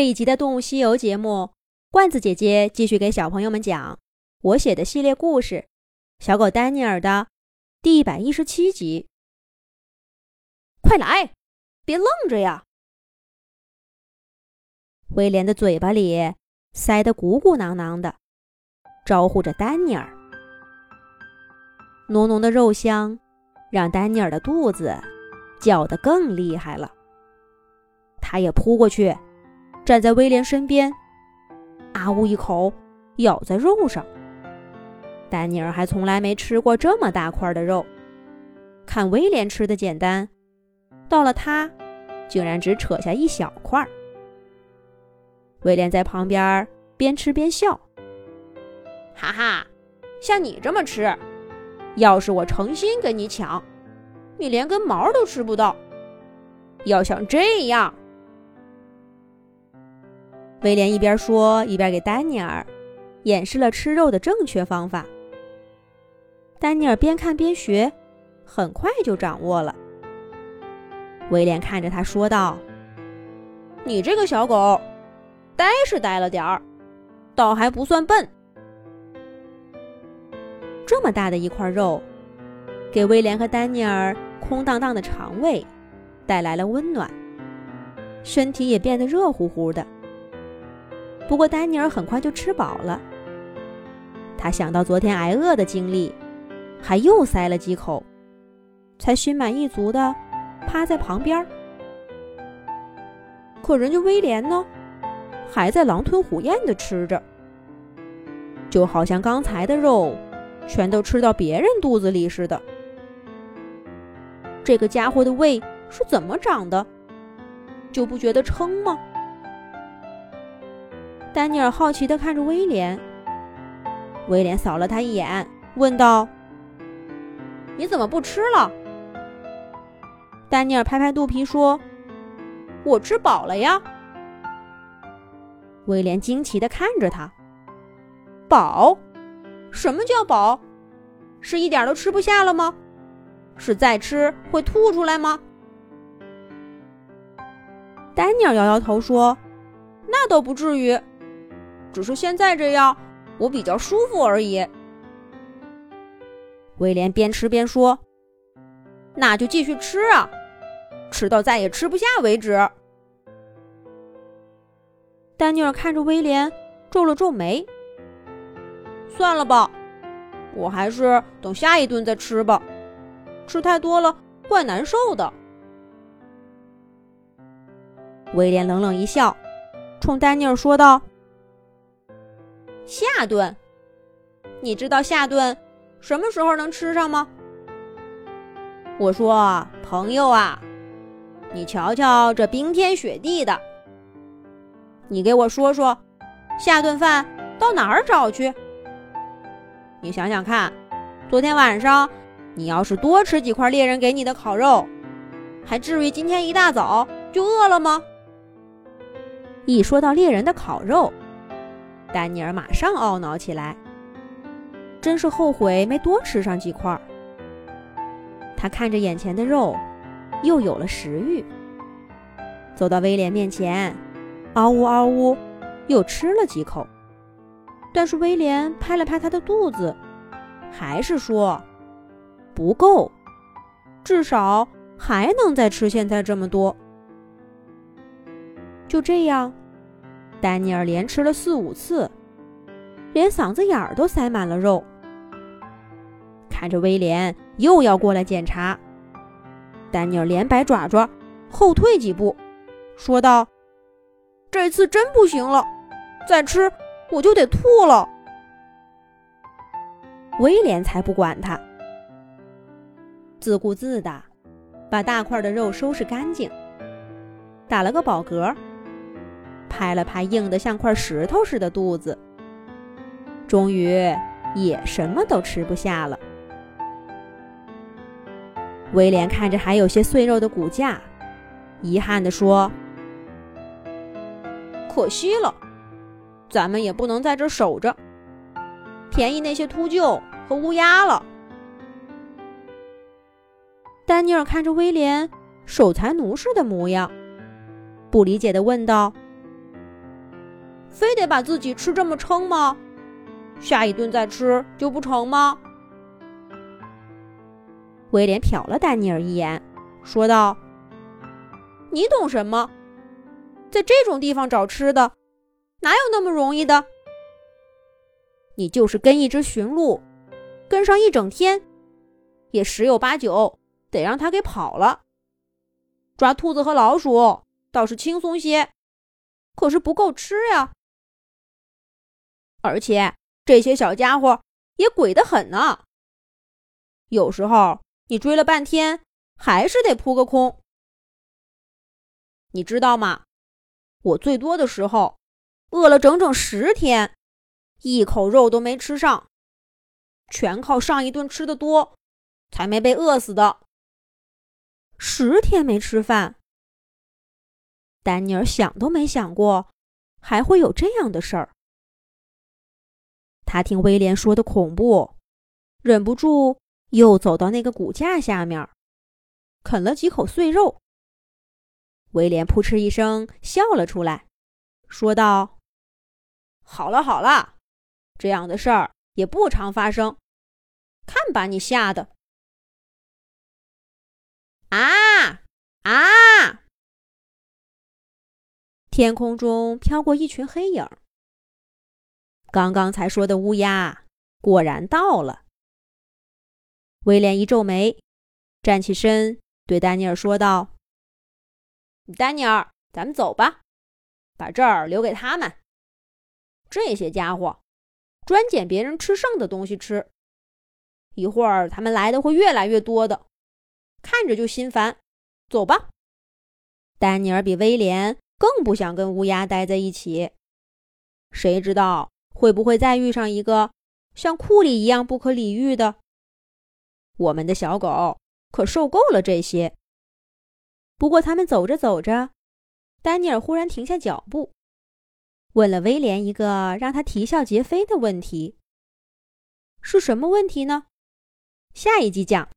这一集的《动物西游》节目，罐子姐姐继续给小朋友们讲我写的系列故事《小狗丹尼尔》的第一百一十七集。快来，别愣着呀！威廉的嘴巴里塞得鼓鼓囊囊的，招呼着丹尼尔。浓浓的肉香让丹尼尔的肚子叫得更厉害了，他也扑过去。站在威廉身边，啊呜一口咬在肉上。丹尼尔还从来没吃过这么大块的肉，看威廉吃的简单，到了他，竟然只扯下一小块。威廉在旁边边吃边笑，哈哈，像你这么吃，要是我诚心跟你抢，你连根毛都吃不到。要想这样。威廉一边说，一边给丹尼尔演示了吃肉的正确方法。丹尼尔边看边学，很快就掌握了。威廉看着他说道：“你这个小狗，呆是呆了点儿，倒还不算笨。这么大的一块肉，给威廉和丹尼尔空荡荡的肠胃带来了温暖，身体也变得热乎乎的。”不过，丹尼尔很快就吃饱了。他想到昨天挨饿的经历，还又塞了几口，才心满意足的趴在旁边。可人家威廉呢，还在狼吞虎咽的吃着，就好像刚才的肉全都吃到别人肚子里似的。这个家伙的胃是怎么长的？就不觉得撑吗？丹尼尔好奇地看着威廉。威廉扫了他一眼，问道：“你怎么不吃了？”丹尼尔拍拍肚皮说：“我吃饱了呀。”威廉惊奇地看着他：“饱？什么叫饱？是一点都吃不下了吗？是再吃会吐出来吗？”丹尼尔摇摇头说：“那倒不至于。”只是现在这样，我比较舒服而已。威廉边吃边说：“那就继续吃啊，吃到再也吃不下为止。”丹尼尔看着威廉，皱了皱眉：“算了吧，我还是等下一顿再吃吧。吃太多了，怪难受的。”威廉冷冷一笑，冲丹尼尔说道。下顿，你知道下顿什么时候能吃上吗？我说，朋友啊，你瞧瞧这冰天雪地的，你给我说说，下顿饭到哪儿找去？你想想看，昨天晚上你要是多吃几块猎人给你的烤肉，还至于今天一大早就饿了吗？一说到猎人的烤肉。丹尼尔马上懊恼起来，真是后悔没多吃上几块。他看着眼前的肉，又有了食欲，走到威廉面前，嗷呜嗷呜，又吃了几口。但是威廉拍了拍他的肚子，还是说不够，至少还能再吃现在这么多。就这样。丹尼尔连吃了四五次，连嗓子眼儿都塞满了肉。看着威廉又要过来检查，丹尼尔连摆爪爪，后退几步，说道：“这次真不行了，再吃我就得吐了。”威廉才不管他，自顾自的把大块的肉收拾干净，打了个饱嗝。拍了拍硬得像块石头似的肚子，终于也什么都吃不下了。威廉看着还有些碎肉的骨架，遗憾地说：“可惜了，咱们也不能在这守着，便宜那些秃鹫和乌鸦了。”丹尼尔看着威廉守财奴似的模样，不理解地问道。非得把自己吃这么撑吗？下一顿再吃就不成吗？威廉瞟了丹尼尔一眼，说道：“你懂什么？在这种地方找吃的，哪有那么容易的？你就是跟一只驯鹿，跟上一整天，也十有八九得让它给跑了。抓兔子和老鼠倒是轻松些，可是不够吃呀。而且这些小家伙也鬼得很呢，有时候……”你追了半天，还是得扑个空。你知道吗？我最多的时候，饿了整整十天，一口肉都没吃上，全靠上一顿吃的多，才没被饿死的。十天没吃饭，丹尼尔想都没想过还会有这样的事儿。他听威廉说的恐怖，忍不住。又走到那个骨架下面，啃了几口碎肉。威廉扑哧一声笑了出来，说道：“好了好了，这样的事儿也不常发生，看把你吓的！”啊啊！天空中飘过一群黑影。刚刚才说的乌鸦果然到了。威廉一皱眉，站起身，对丹尼尔说道：“丹尼尔，咱们走吧，把这儿留给他们。这些家伙专捡别人吃剩的东西吃，一会儿他们来的会越来越多的，看着就心烦。走吧。”丹尼尔比威廉更不想跟乌鸦待在一起，谁知道会不会再遇上一个像库里一样不可理喻的？我们的小狗可受够了这些。不过，他们走着走着，丹尼尔忽然停下脚步，问了威廉一个让他啼笑皆非的问题。是什么问题呢？下一集讲。